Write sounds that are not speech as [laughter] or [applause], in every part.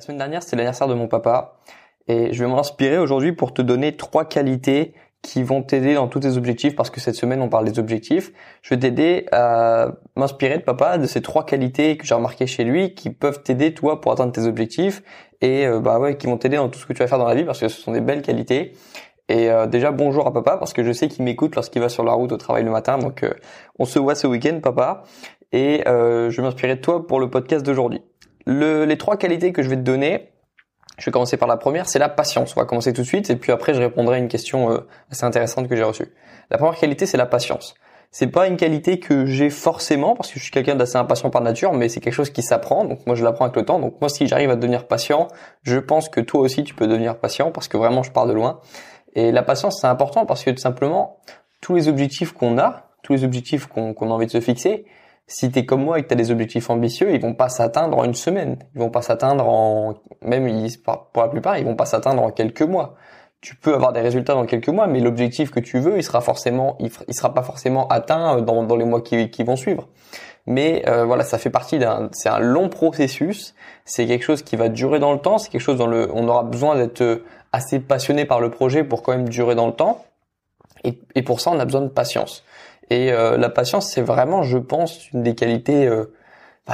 La semaine dernière, c'était l'anniversaire de mon papa. Et je vais m'inspirer aujourd'hui pour te donner trois qualités qui vont t'aider dans tous tes objectifs parce que cette semaine on parle des objectifs. Je vais t'aider à m'inspirer de papa de ces trois qualités que j'ai remarquées chez lui qui peuvent t'aider toi pour atteindre tes objectifs. Et euh, bah ouais qui vont t'aider dans tout ce que tu vas faire dans la vie parce que ce sont des belles qualités. Et euh, déjà bonjour à papa parce que je sais qu'il m'écoute lorsqu'il va sur la route au travail le matin. Donc euh, on se voit ce week-end papa. Et je vais m'inspirer de toi pour le podcast d'aujourd'hui les trois qualités que je vais te donner, je vais commencer par la première, c'est la patience. On va commencer tout de suite et puis après je répondrai à une question euh, assez intéressante que j'ai reçue. La première qualité, c'est la patience. C'est pas une qualité que j'ai forcément parce que je suis quelqu'un d'assez impatient par nature, mais c'est quelque chose qui s'apprend. Donc moi je l'apprends avec le temps. Donc moi si j'arrive à devenir patient, je pense que toi aussi tu peux devenir patient parce que vraiment je pars de loin. Et la patience c'est important parce que tout simplement tous les objectifs qu'on a, tous les objectifs qu'on a envie de se fixer, si t'es comme moi et que t'as des objectifs ambitieux, ils vont pas s'atteindre en une semaine. Ils vont pas s'atteindre en, même pour la plupart, ils vont pas s'atteindre en quelques mois. Tu peux avoir des résultats dans quelques mois, mais l'objectif que tu veux, il sera forcément, il, sera pas forcément atteint euh, dans, dans les mois qui, vont suivre. Mais euh, voilà, ça fait partie d'un, c'est un long processus. C'est quelque chose qui va durer dans le temps. C'est quelque chose dans le, on aura besoin d'être euh, assez passionné par le projet pour quand même durer dans le temps. Et pour ça, on a besoin de patience. Et euh, la patience, c'est vraiment, je pense, une des qualités, euh,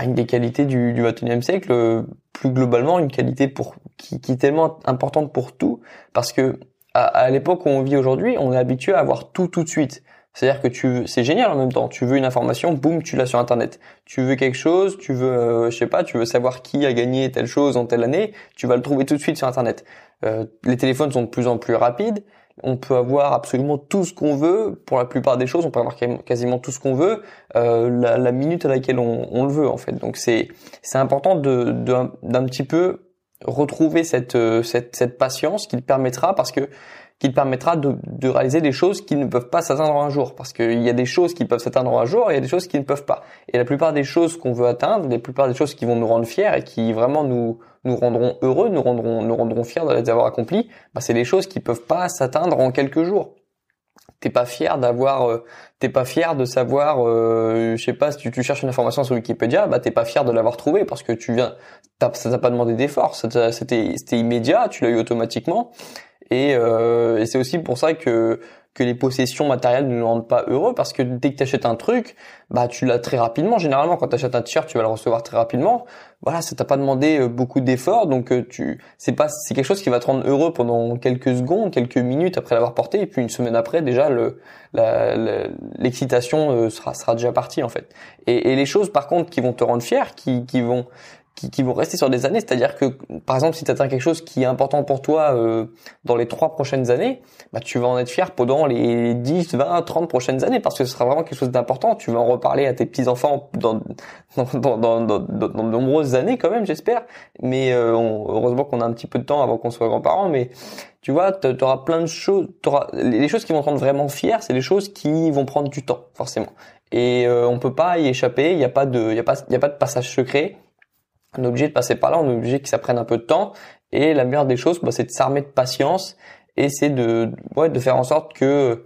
une des qualités du, du 21e siècle. Euh, plus globalement, une qualité pour qui, qui, est tellement importante pour tout, parce que à, l'époque où on vit aujourd'hui, on est habitué à avoir tout tout de suite. C'est-à-dire que tu, c'est génial en même temps. Tu veux une information, boum, tu l'as sur Internet. Tu veux quelque chose, tu veux, je sais pas, tu veux savoir qui a gagné telle chose en telle année, tu vas le trouver tout de suite sur Internet. les téléphones sont de plus en plus rapides on peut avoir absolument tout ce qu'on veut. Pour la plupart des choses, on peut avoir quasiment tout ce qu'on veut euh, la, minute à laquelle on, le veut en fait. Donc c'est c'est important de d'un petit peu retrouver cette, cette cette patience qui te permettra parce que qui permettra de, de réaliser des choses qui ne peuvent pas s'atteindre un jour. Parce qu'il y a des choses qui peuvent s'atteindre un jour et il y a des choses qui ne peuvent pas. Et la plupart des choses qu'on veut atteindre, la plupart des choses qui vont nous rendre fiers et qui vraiment nous, nous rendront heureux, nous rendront, nous rendront fiers de les avoir accomplis, bah, c'est des choses qui peuvent pas s'atteindre en quelques jours. T'es pas fier d'avoir, euh, t'es pas fier de savoir, euh, je sais pas, si tu, tu, cherches une information sur Wikipédia, bah t'es pas fier de l'avoir trouvé parce que tu viens, ça t'a pas demandé d'effort, c'était, c'était immédiat, tu l'as eu automatiquement. Et, euh, et c'est aussi pour ça que que les possessions matérielles ne nous rendent pas heureux parce que dès que tu achètes un truc, bah tu l'as très rapidement. Généralement, quand tu achètes un t-shirt, tu vas le recevoir très rapidement. Voilà, ça t'a pas demandé euh, beaucoup d'efforts, donc euh, tu c'est pas c'est quelque chose qui va te rendre heureux pendant quelques secondes, quelques minutes après l'avoir porté, et puis une semaine après déjà le l'excitation sera sera déjà partie en fait. Et, et les choses par contre qui vont te rendre fier, qui qui vont qui, qui, vont rester sur des années. C'est-à-dire que, par exemple, si tu atteins quelque chose qui est important pour toi euh, dans les trois prochaines années, bah, tu vas en être fier pendant les 10, 20, 30 prochaines années parce que ce sera vraiment quelque chose d'important. Tu vas en reparler à tes petits-enfants dans dans, dans, dans, de nombreuses années quand même, j'espère. Mais euh, heureusement qu'on a un petit peu de temps avant qu'on soit grands-parents. Mais tu vois, tu auras plein de choses. Auras, les choses qui vont te rendre vraiment fier, c'est les choses qui vont prendre du temps, forcément. Et euh, on peut pas y échapper. Il n'y a pas de, il a pas, il a pas de passage secret on est obligé de passer par là, on est obligé que ça prenne un peu de temps. Et la meilleure des choses, bah, c'est de s'armer de patience et c'est de, ouais, de faire en sorte que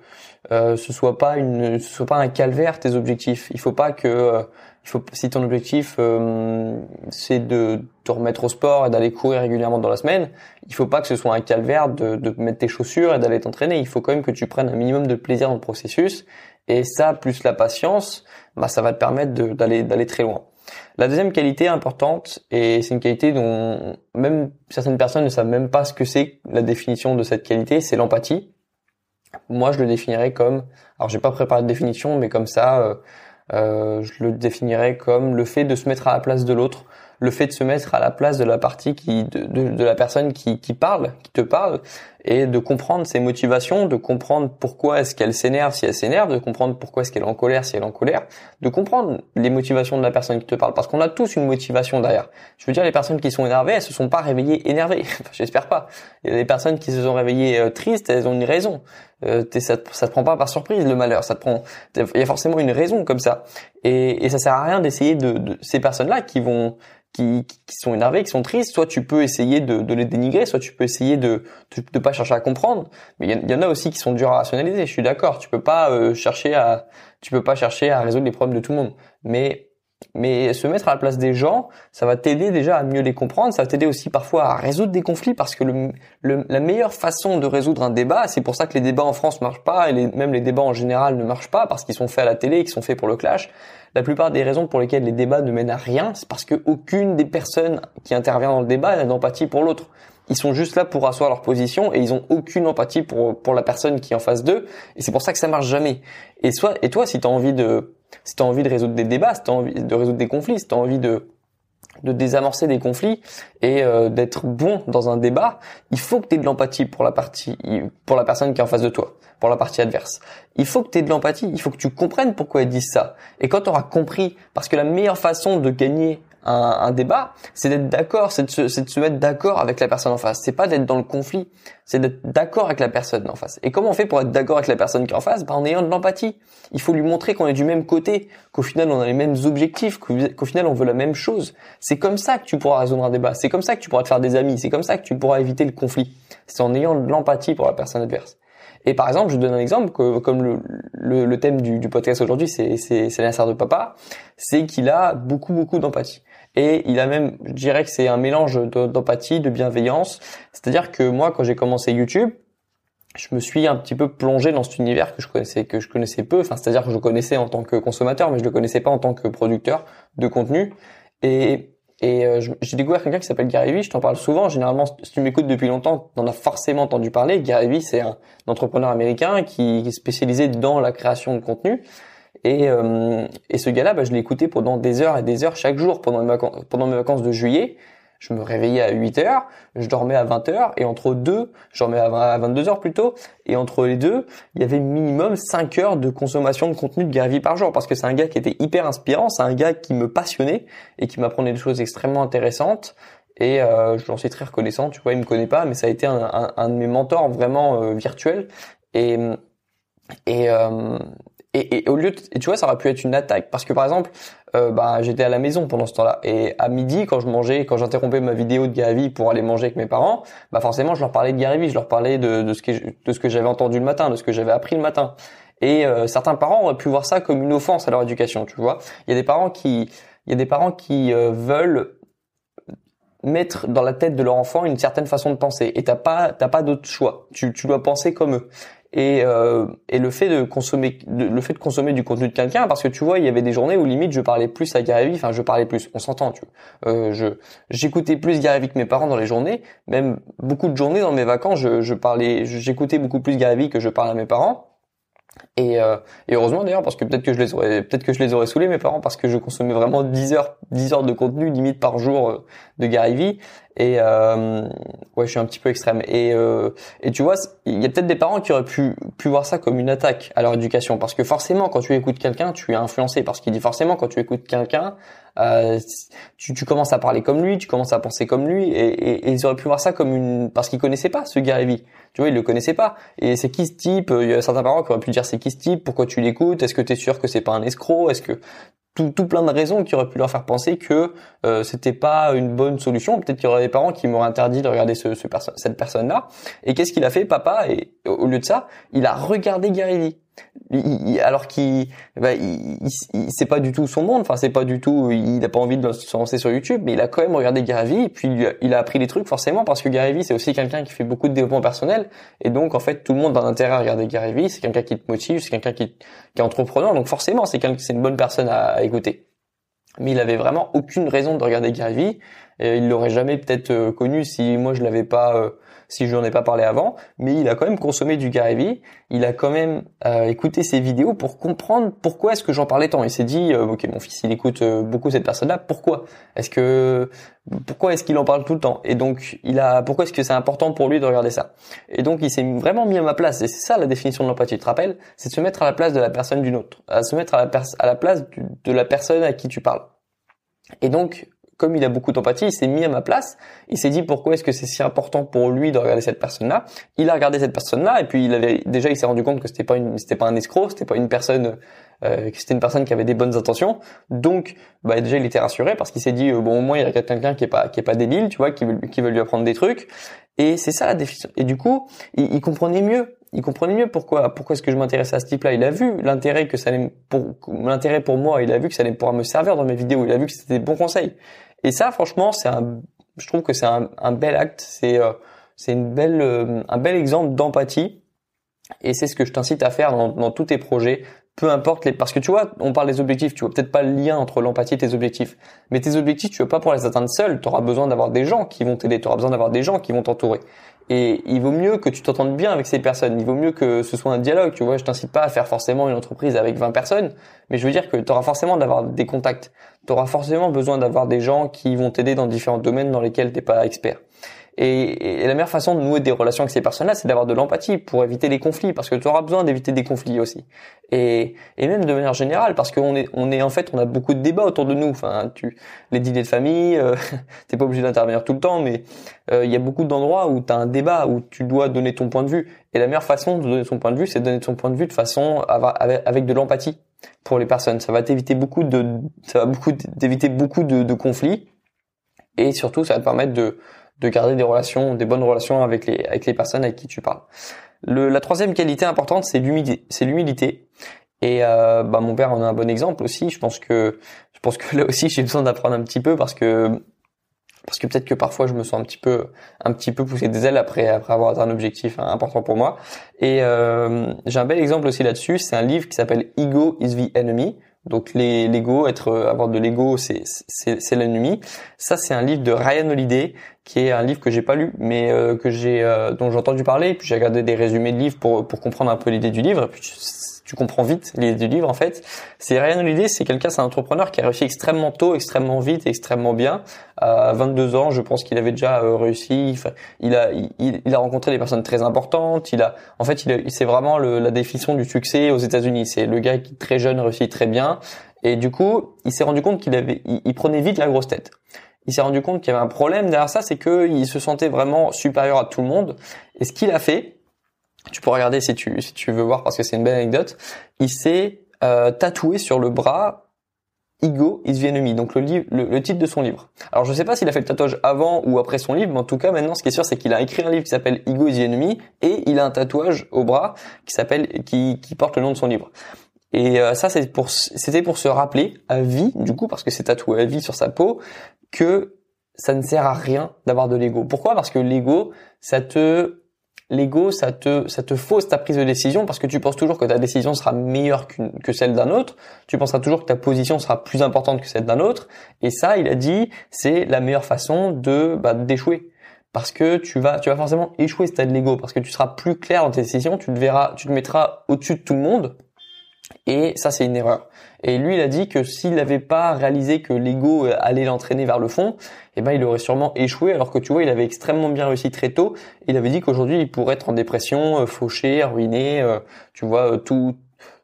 euh, ce soit pas une, ce soit pas un calvaire tes objectifs. Il faut pas que, euh, il faut, si ton objectif euh, c'est de te remettre au sport et d'aller courir régulièrement dans la semaine, il faut pas que ce soit un calvaire de, de mettre tes chaussures et d'aller t'entraîner. Il faut quand même que tu prennes un minimum de plaisir dans le processus. Et ça, plus la patience, bah, ça va te permettre d'aller d'aller très loin. La deuxième qualité importante, et c'est une qualité dont même certaines personnes ne savent même pas ce que c'est la définition de cette qualité, c'est l'empathie. Moi, je le définirais comme, alors j'ai pas préparé de définition, mais comme ça, euh, euh, je le définirais comme le fait de se mettre à la place de l'autre, le fait de se mettre à la place de la partie qui, de, de, la personne qui, qui parle, qui te parle, et de comprendre ses motivations, de comprendre pourquoi est-ce qu'elle s'énerve si elle s'énerve, de comprendre pourquoi est-ce qu'elle est en colère si elle est en colère, de comprendre les motivations de la personne qui te parle, parce qu'on a tous une motivation derrière. Je veux dire, les personnes qui sont énervées, elles se sont pas réveillées énervées, [laughs] j'espère pas. A des personnes qui se sont réveillées euh, tristes, elles ont une raison. Euh, ça, ça te prend pas par surprise le malheur, ça te prend. Il y a forcément une raison comme ça, et, et ça sert à rien d'essayer de, de ces personnes-là qui vont qui, qui sont énervés, qui sont tristes, soit tu peux essayer de, de les dénigrer, soit tu peux essayer de de, pas chercher à comprendre. Mais il y, en a aussi qui sont durs à rationaliser. Je suis d'accord. Tu peux pas euh, chercher à tu peux pas chercher à résoudre les problèmes de tout le monde. Mais mais se mettre à la place des gens, ça va t'aider déjà à mieux les comprendre, ça va t'aider aussi parfois à résoudre des conflits parce que le, la meilleure façon de résoudre un débat, c'est pour ça que les débats en France marchent pas et les, même les débats en général ne marchent pas parce qu'ils sont faits à la télé, qu'ils sont faits pour le clash. La plupart des raisons pour lesquelles les débats ne mènent à rien, c'est parce que aucune des personnes qui intervient dans le débat n'a d'empathie pour l'autre. Ils sont juste là pour asseoir leur position et ils ont aucune empathie pour pour la personne qui est en face d'eux et c'est pour ça que ça marche jamais. Et soit et toi si tu as envie de si tu as envie de résoudre des débats, si tu as envie de résoudre des conflits, si tu as envie de de désamorcer des conflits et euh, d'être bon dans un débat, il faut que tu aies de l'empathie pour la partie pour la personne qui est en face de toi, pour la partie adverse. Il faut que tu aies de l'empathie, il faut que tu comprennes pourquoi ils disent ça. Et quand tu auras compris parce que la meilleure façon de gagner un, un débat, c'est d'être d'accord, c'est de, de se mettre d'accord avec la personne en face. C'est pas d'être dans le conflit, c'est d'être d'accord avec la personne en face. Et comment on fait pour être d'accord avec la personne qui est en face? Bah, En ayant de l'empathie. Il faut lui montrer qu'on est du même côté, qu'au final on a les mêmes objectifs, qu'au final on veut la même chose. C'est comme ça que tu pourras résoudre un débat. C'est comme ça que tu pourras te faire des amis. C'est comme ça que tu pourras éviter le conflit. C'est en ayant de l'empathie pour la personne adverse. Et par exemple, je donne un exemple, que, comme le, le, le thème du, du podcast aujourd'hui, c'est, c'est de papa, c'est qu'il a beaucoup, beaucoup d'empathie. Et il a même, je dirais que c'est un mélange d'empathie, de bienveillance. C'est-à-dire que moi, quand j'ai commencé YouTube, je me suis un petit peu plongé dans cet univers que je connaissais que je connaissais peu enfin c'est-à-dire que je connaissais en tant que consommateur mais je le connaissais pas en tant que producteur de contenu et et euh, j'ai découvert quelqu'un qui s'appelle Gary Vee, je t'en parle souvent. Généralement, si tu m'écoutes depuis longtemps, tu en as forcément entendu parler. Gary Vee, c'est un, entrepreneur américain qui est spécialisé dans la création de contenu. Et, euh, et ce gars-là, bah, je écouté pendant des heures et des heures chaque jour pendant mes vacances, pendant mes vacances de juillet. Je me réveillais à 8 heures, je dormais à 20 heures, et entre deux, je dormais à 22 heures plutôt, et entre les deux, il y avait minimum 5 heures de consommation de contenu de Gary par jour, parce que c'est un gars qui était hyper inspirant, c'est un gars qui me passionnait, et qui m'apprenait des choses extrêmement intéressantes, et euh, je suis très reconnaissant, tu vois, il me connaît pas, mais ça a été un, un, un de mes mentors vraiment euh, virtuels, et, et, euh, et, et, au lieu de, et tu vois ça aurait pu être une attaque. Parce que par exemple euh, bah j'étais à la maison pendant ce temps-là. Et à midi quand je mangeais quand j'interrompais ma vidéo de Gary pour aller manger avec mes parents bah forcément je leur parlais de Gary je leur parlais de, de ce que de ce que j'avais entendu le matin de ce que j'avais appris le matin. Et euh, certains parents auraient pu voir ça comme une offense à leur éducation tu vois. Il y a des parents qui il y a des parents qui euh, veulent mettre dans la tête de leur enfant une certaine façon de penser. Et t'as pas t'as pas d'autre choix. Tu, tu dois penser comme eux et, euh, et le fait de consommer le fait de consommer du contenu de quelqu'un parce que tu vois il y avait des journées où limite je parlais plus à Gary enfin je parlais plus on s'entend tu vois. Euh, je j'écoutais plus Gary que mes parents dans les journées même beaucoup de journées dans mes vacances je, je parlais j'écoutais beaucoup plus Gary que je parlais à mes parents. Et, euh, et, heureusement d'ailleurs parce que peut-être que je les aurais peut-être que je les aurais saoulés mes parents parce que je consommais vraiment 10 heures 10 heures de contenu limite par jour euh, de Gary Vee et euh, ouais je suis un petit peu extrême. Et euh, et tu vois il y a peut-être des parents qui auraient pu pu voir ça comme une attaque à leur éducation. Parce que forcément quand tu écoutes quelqu'un tu es influencé. Parce qu'il dit forcément quand tu écoutes quelqu'un euh, tu, tu, commences à parler comme lui, tu commences à penser comme lui, et, et, et ils auraient pu voir ça comme une parce qu'ils connaissaient pas ce Gary. Tu vois, ils le connaissaient pas. Et c'est qui ce type? Il y a certains parents qui auraient pu dire c'est qui ce type? Pourquoi tu l'écoutes? Est-ce que tu es sûr que c'est pas un escroc? Est-ce que tout, tout, plein de raisons qui auraient pu leur faire penser que euh, c'était pas une bonne solution. Peut-être qu'il y aurait des parents qui m'auraient interdit de regarder ce, ce cette personne-là. Et qu'est-ce qu'il a fait, papa? Et au lieu de ça, il a regardé Gary Vee alors qu'il bah, c'est pas du tout son monde. Enfin c'est pas du tout il a pas envie de se lancer sur YouTube mais il a quand même regardé Gary et puis il a appris des trucs forcément parce que Gary c'est aussi quelqu'un qui fait beaucoup de développement personnel. Et donc en fait tout le monde a intérêt à regarder Gary c'est quelqu'un qui te motive c'est quelqu'un qui, est entrepreneur. Donc forcément c'est c'est une bonne personne à, écouter. Mais il avait vraiment aucune raison de regarder Gary et il l'aurait jamais peut-être euh, connu si moi je l'avais pas euh, si je n'en ai pas parlé avant, mais il a quand même consommé du Gary il a quand même euh, écouté ses vidéos pour comprendre pourquoi est-ce que j'en parlais tant. Il s'est dit, euh, ok, mon fils, il écoute euh, beaucoup cette personne-là, pourquoi Est-ce que pourquoi est-ce qu'il en parle tout le temps? Et donc, il a pourquoi est-ce que c'est important pour lui de regarder ça? Et donc, il s'est vraiment mis à ma place. Et c'est ça la définition de l'empathie. Tu te rappelles? C'est de se mettre à la place de la personne d'une autre, à se mettre à la, à la place de la personne à qui tu parles. Et donc, comme il a beaucoup d'empathie, il s'est mis à ma place. Il s'est dit pourquoi est-ce que c'est si important pour lui de regarder cette personne-là? Il a regardé cette personne-là et puis il avait déjà il s'est rendu compte que c'était pas une c'était pas un escroc, c'était pas une personne euh, c'était une personne qui avait des bonnes intentions. Donc bah déjà il était rassuré parce qu'il s'est dit euh, bon au moins il y a quelqu'un qui est pas qui est pas débile, tu vois, qui veut qui veut lui apprendre des trucs. Et c'est ça la définition. Et du coup, il, il, comprenait mieux. il comprenait mieux pourquoi pourquoi est-ce que je m'intéressais à ce type-là. Il a vu l'intérêt que ça allait pour l'intérêt pour moi. Il a vu que ça allait pouvoir me servir dans mes vidéos. Il a vu que c'était des bons conseils. Et ça, franchement, c'est un, je trouve que c'est un, un, bel acte. C'est euh, c'est une belle euh, un bel exemple d'empathie. Et c'est ce que je t'incite à faire dans, dans tous tes projets peu importe les parce que tu vois on parle des objectifs tu vois peut-être pas le lien entre l'empathie et tes objectifs mais tes objectifs tu veux pas pour les atteindre seul tu auras besoin d'avoir des gens qui vont t'aider tu auras besoin d'avoir des gens qui vont t'entourer et il vaut mieux que tu t'entendes bien avec ces personnes. Il vaut mieux que ce soit un dialogue tu vois. Je t'incite pas à faire forcément une entreprise avec 20 personnes mais je veux dire que tu auras forcément d'avoir des contacts. Tu auras forcément besoin d'avoir des gens qui vont t'aider dans différents domaines dans lesquels t'es pas expert et, la meilleure façon de nouer des relations avec ces personnes-là, c'est d'avoir de l'empathie pour éviter les conflits, parce que tu auras besoin d'éviter des conflits aussi. Et, et même de manière générale, parce qu'on est, on est en fait, on a beaucoup de débats autour de nous. Enfin, tu, les dîners de famille, euh, [laughs] t'es pas obligé d'intervenir tout le temps, mais euh, il y a beaucoup d'endroits où tu as un débat, où tu dois donner ton point de vue. Et la meilleure façon de donner son point de vue, c'est de donner ton point de vue de façon avec, avec de l'empathie pour les personnes. Ça va t'éviter beaucoup de, ça va beaucoup d'éviter beaucoup de, de conflits. Et surtout, ça va te permettre de, de garder des relations, des bonnes relations avec les avec les personnes avec qui tu parles. Le, la troisième qualité importante, c'est l'humilité. Et euh, bah, mon père en a un bon exemple aussi. Je pense que je pense que là aussi j'ai besoin d'apprendre un petit peu parce que parce que peut-être que parfois je me sens un petit peu un petit peu poussé des ailes après après avoir atteint un objectif important pour moi. Et euh, j'ai un bel exemple aussi là-dessus. C'est un livre qui s'appelle Ego is the Enemy donc les l'ego, être euh, avoir de l'ego, c'est c'est l'ennemi. Ça c'est un livre de Ryan Holiday qui est un livre que j'ai pas lu mais euh, que j'ai euh, dont j'ai entendu parler puis j'ai regardé des résumés de livres pour pour comprendre un peu l'idée du livre puis tu comprends vite l'idée du livre en fait. C'est Ryan Holiday, c'est quelqu'un, c'est un entrepreneur qui a réussi extrêmement tôt, extrêmement vite, extrêmement bien. À 22 ans, je pense qu'il avait déjà euh, réussi. Il a, il, il, a rencontré des personnes très importantes. Il a, en fait, il, c'est vraiment le, la définition du succès aux États-Unis. C'est le gars qui très jeune réussit très bien. Et du coup, il s'est rendu compte qu'il avait, il, prenait vite la grosse tête il s'est rendu compte qu'il y avait un problème derrière ça, c'est qu'il se sentait vraiment supérieur à tout le monde. Et ce qu'il a fait, tu peux regarder si tu, si tu veux voir parce que c'est une belle anecdote. Il s'est euh, tatoué sur le bras Ego is the enemy, donc le, livre, le, titre de son livre. Alors je sais pas s'il a fait le tatouage avant ou après son livre, mais en tout cas maintenant ce qui est sûr c'est qu'il a écrit un livre qui s'appelle Ego is the enemy et il a un tatouage au bras qui s'appelle qui, qui porte le nom de son livre. Et euh, ça c'est pour c'était pour se rappeler à vie du coup parce que c'est tatoué à vie sur sa peau que ça ne sert à rien d'avoir de l'ego. Pourquoi? Parce que l'ego ça te l'ego, ça te, ça te fausse ta prise de décision parce que tu penses toujours que ta décision sera meilleure que celle d'un autre. Tu penseras toujours que ta position sera plus importante que celle d'un autre. Et ça, il a dit, c'est la meilleure façon de bah, d'échouer. Parce que tu vas, tu vas forcément échouer si t'as de l'ego, parce que tu seras plus clair dans tes décisions, tu te verras, tu te mettras au-dessus de tout le monde. Et ça, c'est une erreur. Et lui, il a dit que s'il n'avait pas réalisé que l'ego allait l'entraîner vers le fond, eh ben, il aurait sûrement échoué. Alors que tu vois, il avait extrêmement bien réussi très tôt. Il avait dit qu'aujourd'hui, il pourrait être en dépression, euh, fauché, ruiné. Euh, tu vois, euh, tout,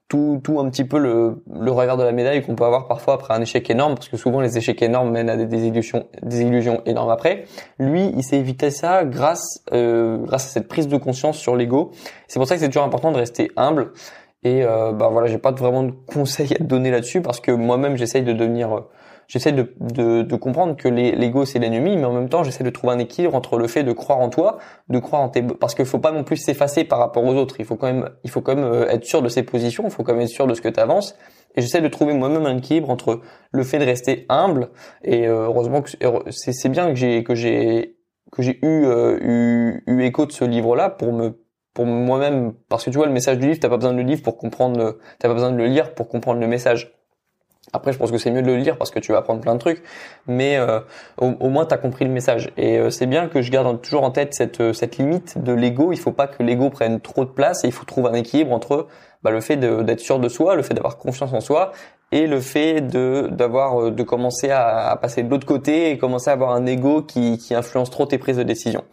tout, tout un petit peu le, le revers de la médaille qu'on peut avoir parfois après un échec énorme, parce que souvent les échecs énormes mènent à des désillusions, des illusions énormes après. Lui, il s'est évité ça grâce, euh, grâce à cette prise de conscience sur l'ego. C'est pour ça que c'est toujours important de rester humble. Et euh, bah voilà, j'ai pas vraiment de conseils à te donner là-dessus parce que moi-même j'essaye de devenir, euh, j'essaie de, de, de, comprendre que l'ego c'est l'ennemi, mais en même temps j'essaie de trouver un équilibre entre le fait de croire en toi, de croire en tes, parce qu'il faut pas non plus s'effacer par rapport aux autres. Il faut quand même, il faut quand même euh, être sûr de ses positions, il faut quand même être sûr de ce que tu avances. Et j'essaie de trouver moi-même un équilibre entre le fait de rester humble et euh, heureusement que c'est bien que j'ai que j'ai que j'ai eu, eu eu écho de ce livre-là pour me pour moi-même, parce que tu vois, le message du livre, t'as pas besoin de le livre pour comprendre, t'as pas besoin de le lire pour comprendre le message. Après, je pense que c'est mieux de le lire parce que tu vas apprendre plein de trucs, mais euh, au, moins t'as compris le message. Et euh, c'est bien que je garde toujours en tête cette euh, cette limite de l'ego. Il faut pas que l'ego prenne trop de place et il faut trouver un équilibre entre bah, le fait d'être sûr de soi, le fait d'avoir confiance en soi et le fait de d'avoir de commencer à, à passer de l'autre côté et commencer à avoir un ego qui qui influence trop tes prises de décision.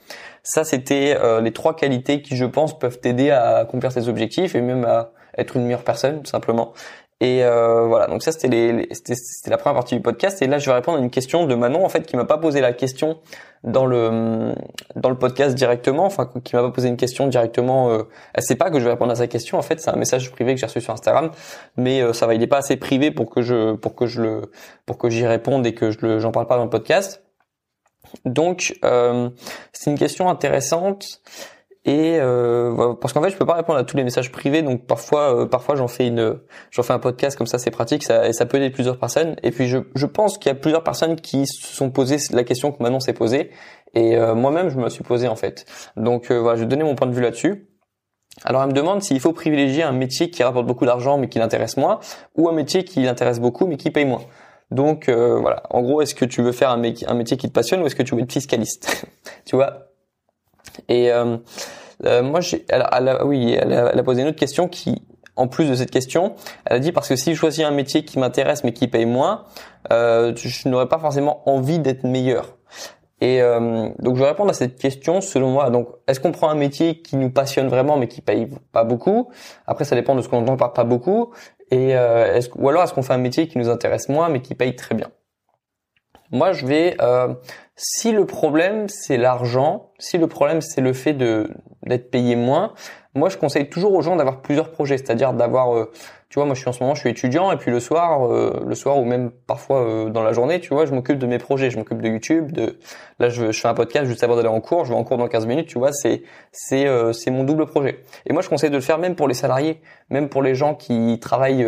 Ça, c'était euh, les trois qualités qui, je pense, peuvent t'aider à accomplir tes objectifs et même à être une meilleure personne, tout simplement. Et euh, voilà, donc ça c'était les, c'était la première partie du podcast. Et là, je vais répondre à une question de Manon en fait qui m'a pas posé la question dans le dans le podcast directement, enfin qui m'a pas posé une question directement. Euh, elle sait pas que je vais répondre à sa question. En fait, c'est un message privé que j'ai reçu sur Instagram, mais euh, ça va, il est pas assez privé pour que je pour que je le pour que j'y réponde et que je le j'en parle pas dans le podcast. Donc, euh, c'est une question intéressante et euh, parce qu'en fait je peux pas répondre à tous les messages privés donc parfois euh, parfois j'en fais une j'en fais un podcast comme ça c'est pratique ça et ça peut aider plusieurs personnes. Et puis je je pense qu'il y a plusieurs personnes qui se sont posées la question que Manon s'est posée. Et euh, moi-même je me suis posé en fait. Donc voilà je vais donner mon point de vue là-dessus. Alors elle me demande s'il faut privilégier un métier qui rapporte beaucoup d'argent mais qui l'intéresse moins ou un métier qui l'intéresse beaucoup mais qui paye moins. Donc voilà. En gros est-ce que tu veux faire un, un métier qui te passionne ou est-ce que tu veux être fiscaliste? [laughs] Tu vois et euh, euh, moi, j'ai, elle, a, oui, elle a, elle a posé une autre question qui, en plus de cette question, elle a dit parce que si je choisis un métier qui m'intéresse mais qui paye moins, euh, je n'aurais pas forcément envie d'être meilleur. Et euh, donc je vais répondre à cette question selon moi. Donc est-ce qu'on prend un métier qui nous passionne vraiment mais qui paye pas beaucoup? Après ça dépend de ce qu'on entend par pas beaucoup. Et euh, est-ce, ou alors est-ce qu'on fait un métier qui nous intéresse moins mais qui paye très bien? Moi je vais euh, si le problème c'est l'argent, si le problème c'est le fait de d'être payé moins, moi je conseille toujours aux gens d'avoir plusieurs projets, c'est-à-dire d'avoir euh, tu vois, moi je suis en ce moment, je suis étudiant et puis le soir, euh, le soir ou même parfois euh, dans la journée, tu vois, je m'occupe de mes projets, je m'occupe de YouTube, de là je, je, fais un podcast juste avant d'aller en cours, je vais en cours dans 15 minutes, tu vois, c'est c'est euh, c'est mon double projet. Et moi je conseille de le faire même pour les salariés, même pour les gens qui travaillent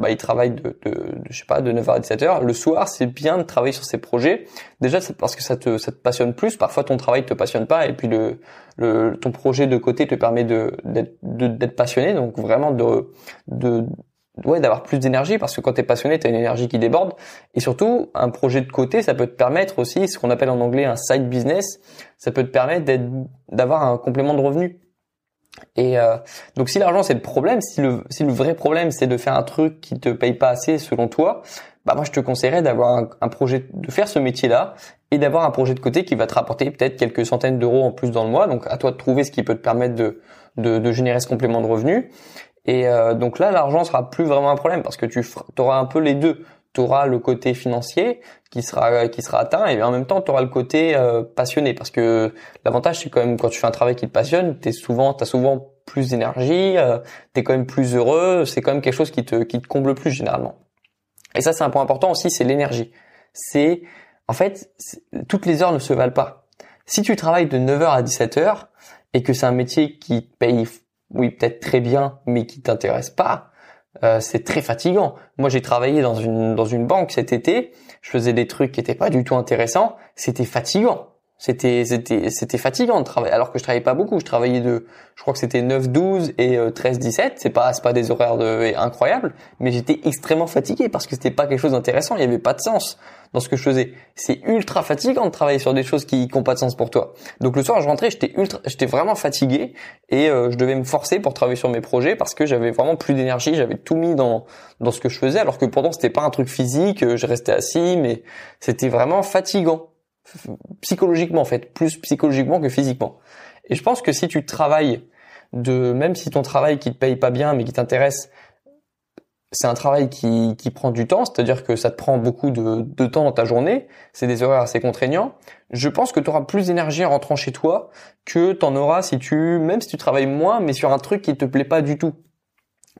bah ils travaillent de, de, je sais pas de 9h à 17h, le soir, c'est bien de travailler sur ces projets. Déjà c'est parce que ça te ça te passionne plus, parfois ton travail te passionne pas et puis le le ton projet de côté te permet de d'être passionné donc vraiment de de ouais d'avoir plus d'énergie parce que quand tu es passionné tu as une énergie qui déborde. Et surtout un projet de côté ça peut te permettre aussi ce qu'on appelle en anglais un side business ça peut te permettre d'être d'avoir un complément de revenu. Et euh, donc si l'argent c'est le problème si le si le vrai problème c'est de faire un truc qui te paye pas assez selon toi bah moi je te conseillerais d'avoir un, projet de faire ce métier là et d'avoir un projet de côté qui va te rapporter peut-être quelques centaines d'euros en plus dans le mois donc à toi de trouver ce qui peut te permettre de de, de générer ce complément de revenu et euh, donc là, l'argent sera plus vraiment un problème parce que tu auras un peu les deux. Tu auras le côté financier qui sera qui sera atteint et en même temps tu auras le côté euh, passionné parce que l'avantage c'est quand même quand tu fais un travail qui te passionne, t'es souvent t'as souvent plus d'énergie, euh, tu es quand même plus heureux, c'est quand même quelque chose qui te qui te comble plus généralement. Et ça c'est un point important aussi, c'est l'énergie. C'est en fait toutes les heures ne se valent pas. Si tu travailles de 9h à 17h et que c'est un métier qui paye oui peut-être très bien, mais qui t'intéresse pas, euh, c'est très fatigant. Moi, j'ai travaillé dans une dans une banque cet été. Je faisais des trucs qui étaient pas du tout intéressants. C'était fatigant. C'était c'était c'était fatigant de travailler alors que je travaillais pas beaucoup. Je travaillais de je crois que c'était 9 12 et 13 euh, 17, c'est pas c'est pas des horaires de incroyables, mais j'étais extrêmement fatigué parce que c'était pas quelque chose d'intéressant, il y avait pas de sens dans ce que je faisais. C'est ultra fatigant de travailler sur des choses qui n'ont pas de sens pour toi. Donc le soir, je rentrais, j'étais ultra j'étais vraiment fatigué et euh, je devais me forcer pour travailler sur mes projets parce que j'avais vraiment plus d'énergie, j'avais tout mis dans dans ce que je faisais alors que pourtant c'était pas un truc physique, euh, je restais assis mais c'était vraiment fatigant psychologiquement en fait, plus psychologiquement que physiquement. Et je pense que si tu travailles de, même si ton travail qui te paye pas bien mais qui t'intéresse, c'est un travail qui, qui prend du temps, c'est-à-dire que ça te prend beaucoup de, de temps dans ta journée, c'est des horaires assez contraignants. Je pense que tu auras plus d'énergie en rentrant chez toi que t'en auras si tu, même si tu travailles moins, mais sur un truc qui te plaît pas du tout.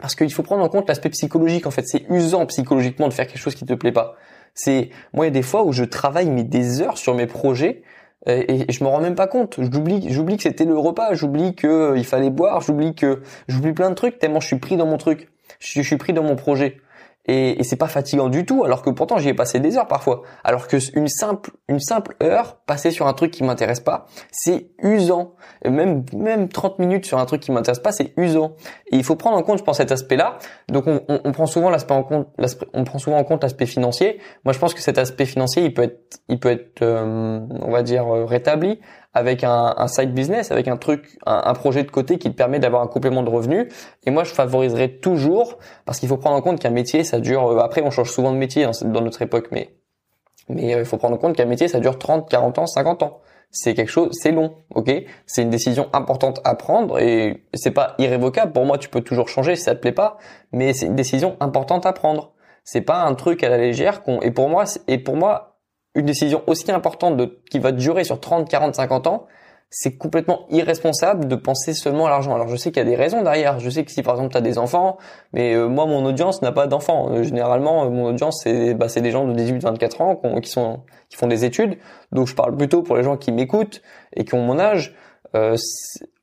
Parce qu'il faut prendre en compte l'aspect psychologique. En fait, c'est usant psychologiquement de faire quelque chose qui te plaît pas. C'est moi il y a des fois où je travaille mais des heures sur mes projets euh, et, je me rends même pas compte. J'oublie, j'oublie que c'était le repas, j'oublie que euh, il fallait boire, j'oublie que j'oublie plein de trucs tellement je suis pris dans mon truc. je suis pris dans mon projet et, et c'est pas fatigant du tout alors que pourtant j'y ai passé des heures parfois. Alors que une simple une simple heure passée sur un truc qui m'intéresse pas c'est usant. Même même 30 minutes sur un truc qui m'intéresse pas c'est usant. Et il faut prendre en compte je pense cet aspect là donc on, on, on prend souvent l'aspect en compte on prend souvent en compte l'aspect financier. Moi je pense que cet aspect financier il peut être il peut être euh, on va dire euh, rétabli avec un, un, side business, avec un truc, un, projet de côté qui te permet d'avoir un complément de revenu. Et moi, je favoriserais toujours, parce qu'il faut prendre en compte qu'un métier, ça dure. Euh, après, on change souvent de métier dans, notre époque, mais mais euh, il faut prendre en compte qu'un métier, ça dure 30, 40 ans, 50 ans. C'est quelque chose, c'est long, ok? C'est une décision importante à prendre et c'est pas irrévocable. Pour moi, tu peux toujours changer si ça te plaît pas, mais c'est une décision importante à prendre. C'est pas un truc à la légère qu'on. Et pour moi, et pour moi, une décision aussi importante de, qui va durer sur 30, 40, 50 ans, c'est complètement irresponsable de penser seulement à l'argent. Alors je sais qu'il y a des raisons derrière. Je sais que si par exemple tu as des enfants, mais euh, moi mon audience n'a pas d'enfants. Euh, généralement euh, mon audience c'est bah, des gens de 18-24 ans qui sont qui font des études. Donc je parle plutôt pour les gens qui m'écoutent et qui ont mon âge. Euh,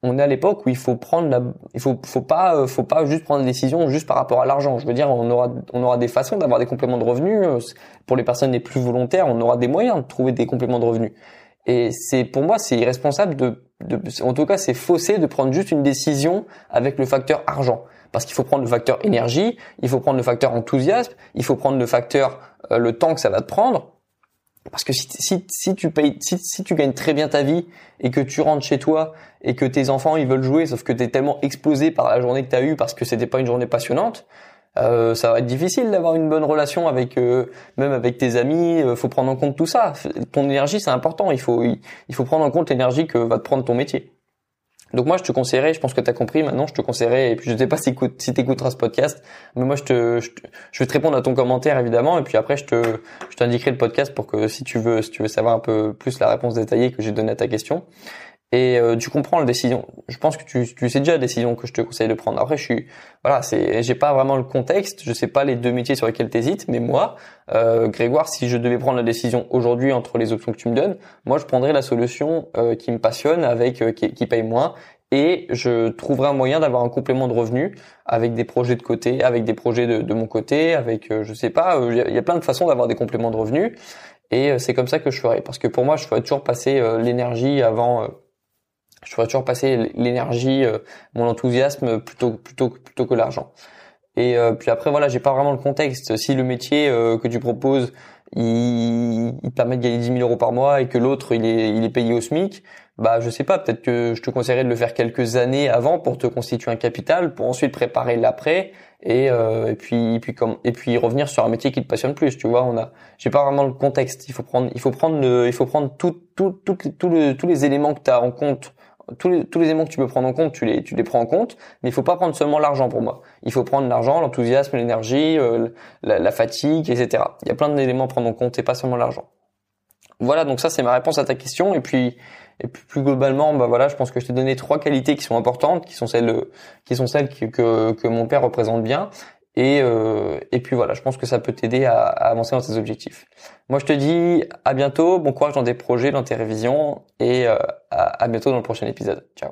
on est à l'époque où il faut prendre la, il faut, faut pas, euh, faut pas juste prendre des décisions juste par rapport à l'argent. Je veux dire, on aura, on aura des façons d'avoir des compléments de revenus. Euh, pour les personnes les plus volontaires, on aura des moyens de trouver des compléments de revenus. Et c'est, pour moi, c'est irresponsable de, de, en tout cas, c'est faussé de prendre juste une décision avec le facteur argent. Parce qu'il faut prendre le facteur énergie, il faut prendre le facteur enthousiasme, il faut prendre le facteur le temps que ça va te prendre parce que si, si, si tu payes, si, si, tu gagnes très bien ta vie et que tu rentres chez toi et que tes enfants ils veulent jouer, sauf que tu es tellement explosé par la journée que tu as eue parce que c'était pas une journée passionnante, euh, ça va être difficile d'avoir une bonne relation avec euh, même avec tes amis. Euh, faut prendre en compte tout ça. Ton énergie c'est important. Il faut il faut prendre en compte l'énergie que va te prendre ton métier. Donc moi je te conseillerais, je pense que tu as compris maintenant, je te conseillerais, et puis je sais pas [laughs] si, si tu écouteras ce podcast, mais moi je te, je, vais te répondre à ton commentaire évidemment, et puis après je te, je t'indiquerai le podcast pour que si tu veux, si tu veux savoir un peu plus la réponse détaillée que j'ai donnée à ta question, et euh, tu comprends la décision. Je pense que tu, tu sais déjà la décision que je te conseille de prendre. Après, je suis, voilà, c'est, j'ai pas vraiment le contexte, je sais pas les deux métiers sur lesquels t'hésites, mais moi, euh, Grégoire, si je devais prendre la décision aujourd'hui entre les options que tu me donnes, moi, je prendrais la solution euh, qui me passionne, avec euh, qui, qui, paye moins, et je trouverais un moyen d'avoir un complément de revenus avec des projets de côté, avec des projets de, de mon côté, avec, je sais pas, il y a plein de façons d'avoir des compléments de revenus. Et c'est comme ça que je ferais. Parce que pour moi, je ferais toujours passer l'énergie avant je ferais toujours passer l'énergie, euh, mon enthousiasme plutôt plutôt plutôt que l'argent. Et euh, puis après voilà, j'ai pas vraiment le contexte. Si le métier euh, que tu proposes, il, il permet de gagner 10 000 euros par mois et que l'autre il est il est payé au SMIC, bah je sais pas, peut-être que je te conseillerais de le faire quelques années avant pour te constituer un capital, pour ensuite préparer l'après et, et puis et puis comme et puis revenir sur un métier qui te passionne plus. Tu vois, on a, j'ai pas vraiment le contexte. Il faut prendre il faut prendre le, il faut prendre tout tout, tout, tout le, tous les éléments que tu as en compte tous les, tous les éléments que tu peux prendre en compte, tu les, tu les prends en compte, mais il faut pas prendre seulement l'argent pour moi. Il faut prendre l'argent, l'enthousiasme, l'énergie, euh, la, la, fatigue, etc. Il y a plein d'éléments à prendre en compte et pas seulement l'argent. Voilà, donc ça c'est ma réponse à ta question. Et puis, et puis plus globalement, bah voilà, je pense que je t'ai donné trois qualités qui sont importantes, qui sont celles, qui sont celles que, que, que mon père représente bien. Et, euh, et puis voilà, je pense que ça peut t'aider à, à, avancer dans tes objectifs. Moi, je te dis à bientôt, bon courage dans tes projets, dans tes révisions, et euh, à, à bientôt dans le prochain épisode. Ciao.